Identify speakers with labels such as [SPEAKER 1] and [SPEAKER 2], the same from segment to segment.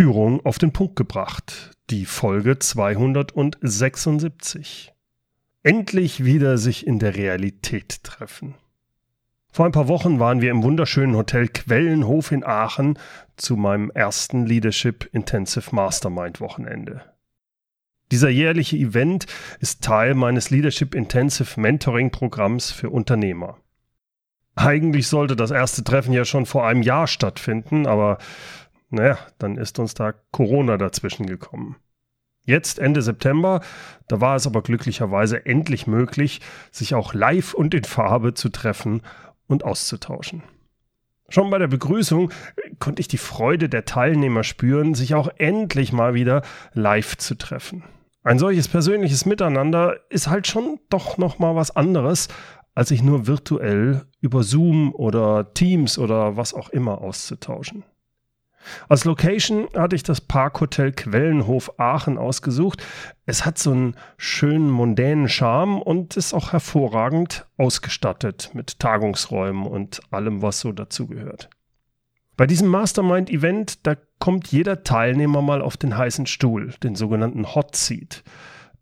[SPEAKER 1] Führung auf den Punkt gebracht. Die Folge 276. Endlich wieder sich in der Realität treffen. Vor ein paar Wochen waren wir im wunderschönen Hotel Quellenhof in Aachen zu meinem ersten Leadership Intensive Mastermind Wochenende. Dieser jährliche Event ist Teil meines Leadership Intensive Mentoring Programms für Unternehmer. Eigentlich sollte das erste Treffen ja schon vor einem Jahr stattfinden, aber naja, dann ist uns da Corona dazwischen gekommen. Jetzt Ende September, da war es aber glücklicherweise endlich möglich, sich auch live und in Farbe zu treffen und auszutauschen. Schon bei der Begrüßung konnte ich die Freude der Teilnehmer spüren, sich auch endlich mal wieder live zu treffen. Ein solches persönliches Miteinander ist halt schon doch noch mal was anderes, als sich nur virtuell über Zoom oder Teams oder was auch immer auszutauschen. Als Location hatte ich das Parkhotel Quellenhof Aachen ausgesucht. Es hat so einen schönen mondänen Charme und ist auch hervorragend ausgestattet mit Tagungsräumen und allem, was so dazugehört. Bei diesem Mastermind-Event, da kommt jeder Teilnehmer mal auf den heißen Stuhl, den sogenannten Hot Seat.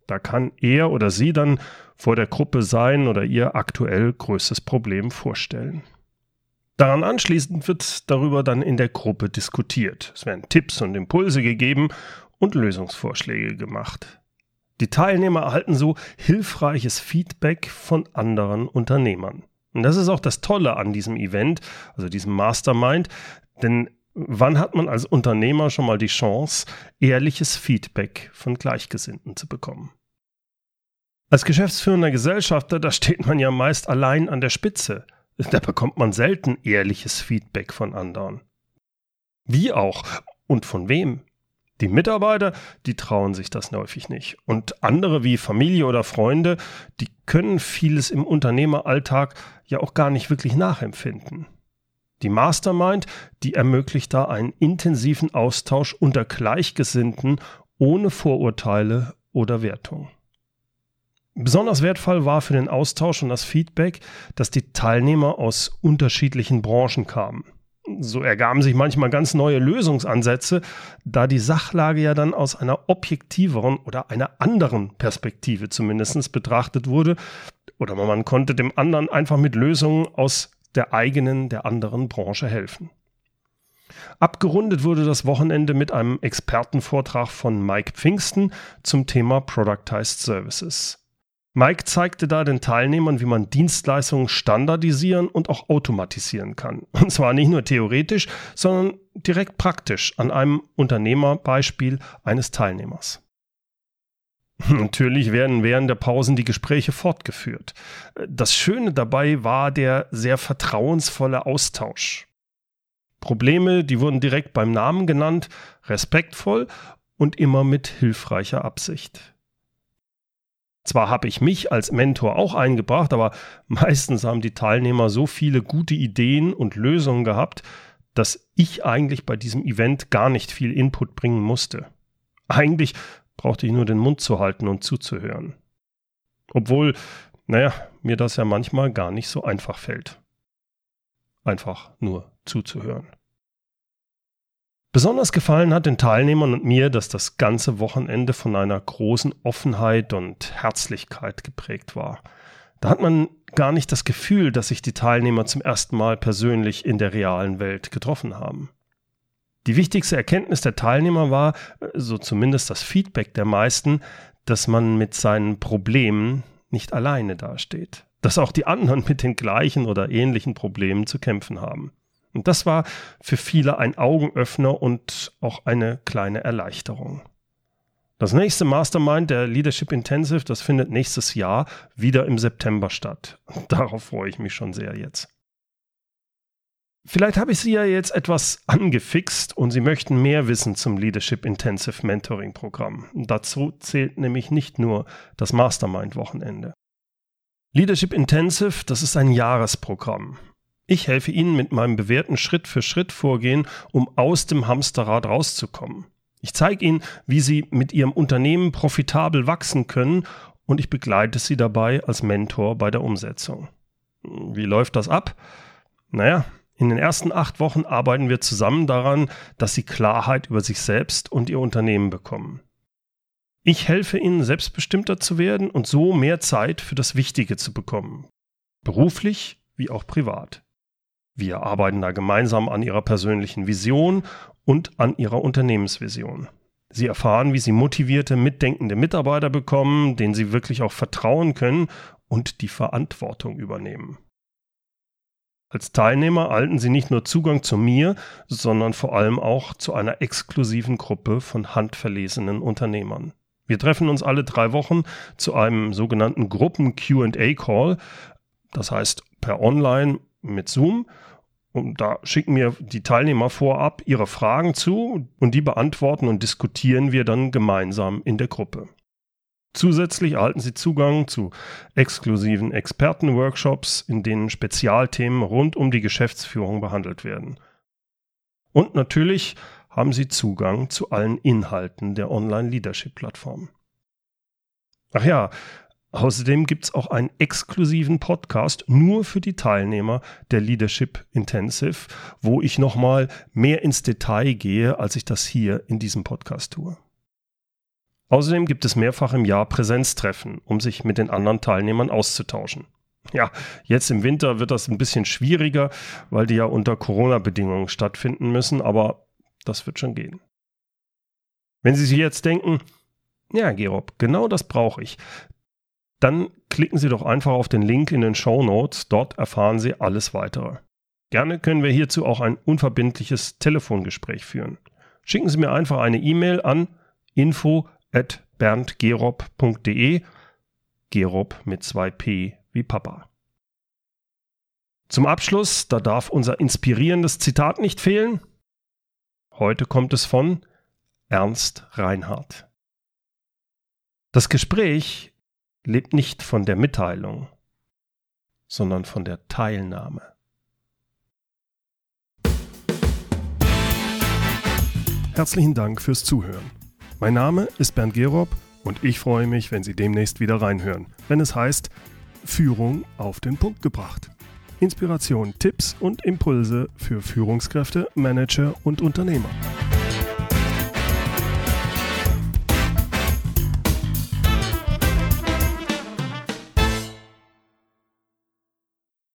[SPEAKER 1] Da kann er oder sie dann vor der Gruppe sein oder ihr aktuell größtes Problem vorstellen. Daran anschließend wird darüber dann in der Gruppe diskutiert. Es werden Tipps und Impulse gegeben und Lösungsvorschläge gemacht. Die Teilnehmer erhalten so hilfreiches Feedback von anderen Unternehmern. Und das ist auch das Tolle an diesem Event, also diesem Mastermind, denn wann hat man als Unternehmer schon mal die Chance, ehrliches Feedback von Gleichgesinnten zu bekommen? Als geschäftsführender Gesellschafter, da steht man ja meist allein an der Spitze. Da bekommt man selten ehrliches Feedback von anderen. Wie auch und von wem? Die Mitarbeiter, die trauen sich das häufig nicht. Und andere wie Familie oder Freunde, die können vieles im Unternehmeralltag ja auch gar nicht wirklich nachempfinden. Die Mastermind, die ermöglicht da einen intensiven Austausch unter Gleichgesinnten ohne Vorurteile oder Wertung. Besonders wertvoll war für den Austausch und das Feedback, dass die Teilnehmer aus unterschiedlichen Branchen kamen. So ergaben sich manchmal ganz neue Lösungsansätze, da die Sachlage ja dann aus einer objektiveren oder einer anderen Perspektive zumindest betrachtet wurde. Oder man konnte dem anderen einfach mit Lösungen aus der eigenen, der anderen Branche helfen. Abgerundet wurde das Wochenende mit einem Expertenvortrag von Mike Pfingsten zum Thema Productized Services. Mike zeigte da den Teilnehmern, wie man Dienstleistungen standardisieren und auch automatisieren kann. Und zwar nicht nur theoretisch, sondern direkt praktisch an einem Unternehmerbeispiel eines Teilnehmers. Natürlich werden während der Pausen die Gespräche fortgeführt. Das Schöne dabei war der sehr vertrauensvolle Austausch. Probleme, die wurden direkt beim Namen genannt, respektvoll und immer mit hilfreicher Absicht. Zwar habe ich mich als Mentor auch eingebracht, aber meistens haben die Teilnehmer so viele gute Ideen und Lösungen gehabt, dass ich eigentlich bei diesem Event gar nicht viel Input bringen musste. Eigentlich brauchte ich nur den Mund zu halten und zuzuhören. Obwohl, naja, mir das ja manchmal gar nicht so einfach fällt. Einfach nur zuzuhören. Besonders gefallen hat den Teilnehmern und mir, dass das ganze Wochenende von einer großen Offenheit und Herzlichkeit geprägt war. Da hat man gar nicht das Gefühl, dass sich die Teilnehmer zum ersten Mal persönlich in der realen Welt getroffen haben. Die wichtigste Erkenntnis der Teilnehmer war, so zumindest das Feedback der meisten, dass man mit seinen Problemen nicht alleine dasteht, dass auch die anderen mit den gleichen oder ähnlichen Problemen zu kämpfen haben. Und das war für viele ein Augenöffner und auch eine kleine Erleichterung. Das nächste Mastermind der Leadership Intensive, das findet nächstes Jahr wieder im September statt. Darauf freue ich mich schon sehr jetzt. Vielleicht habe ich Sie ja jetzt etwas angefixt und Sie möchten mehr wissen zum Leadership Intensive Mentoring Programm. Dazu zählt nämlich nicht nur das Mastermind Wochenende. Leadership Intensive, das ist ein Jahresprogramm. Ich helfe Ihnen mit meinem bewährten Schritt-für-Schritt-Vorgehen, um aus dem Hamsterrad rauszukommen. Ich zeige Ihnen, wie Sie mit Ihrem Unternehmen profitabel wachsen können und ich begleite Sie dabei als Mentor bei der Umsetzung. Wie läuft das ab? Naja, In den ersten acht Wochen arbeiten wir zusammen daran, dass Sie Klarheit über sich selbst und Ihr Unternehmen bekommen. Ich helfe Ihnen, selbstbestimmter zu werden und so mehr Zeit für das Wichtige zu bekommen. Beruflich wie auch privat. Wir arbeiten da gemeinsam an Ihrer persönlichen Vision und an Ihrer Unternehmensvision. Sie erfahren, wie Sie motivierte, mitdenkende Mitarbeiter bekommen, denen Sie wirklich auch vertrauen können und die Verantwortung übernehmen. Als Teilnehmer erhalten Sie nicht nur Zugang zu mir, sondern vor allem auch zu einer exklusiven Gruppe von handverlesenen Unternehmern. Wir treffen uns alle drei Wochen zu einem sogenannten Gruppen-QA-Call, das heißt per Online mit Zoom. Und da schicken mir die Teilnehmer vorab ihre Fragen zu und die beantworten und diskutieren wir dann gemeinsam in der Gruppe. Zusätzlich erhalten Sie Zugang zu exklusiven Expertenworkshops, in denen Spezialthemen rund um die Geschäftsführung behandelt werden. Und natürlich haben Sie Zugang zu allen Inhalten der Online-Leadership-Plattform. Ach ja, außerdem gibt es auch einen exklusiven Podcast nur für die Teilnehmer der Leadership Intensive, wo ich nochmal mehr ins Detail gehe, als ich das hier in diesem Podcast tue. Außerdem gibt es mehrfach im Jahr Präsenztreffen, um sich mit den anderen Teilnehmern auszutauschen. Ja, jetzt im Winter wird das ein bisschen schwieriger, weil die ja unter Corona-Bedingungen stattfinden müssen, aber das wird schon gehen. Wenn Sie sich jetzt denken, ja, Gerob, genau das brauche ich, dann klicken Sie doch einfach auf den Link in den Show Notes. Dort erfahren Sie alles weitere. Gerne können wir hierzu auch ein unverbindliches Telefongespräch führen. Schicken Sie mir einfach eine E-Mail an info at berndgerob.de, Gerob mit zwei P wie Papa. Zum Abschluss, da darf unser inspirierendes Zitat nicht fehlen. Heute kommt es von Ernst Reinhardt. Das Gespräch lebt nicht von der Mitteilung, sondern von der Teilnahme. Herzlichen Dank fürs Zuhören. Mein Name ist Bernd Gerob und ich freue mich, wenn Sie demnächst wieder reinhören, wenn es heißt Führung auf den Punkt gebracht. Inspiration, Tipps und Impulse für Führungskräfte, Manager und Unternehmer.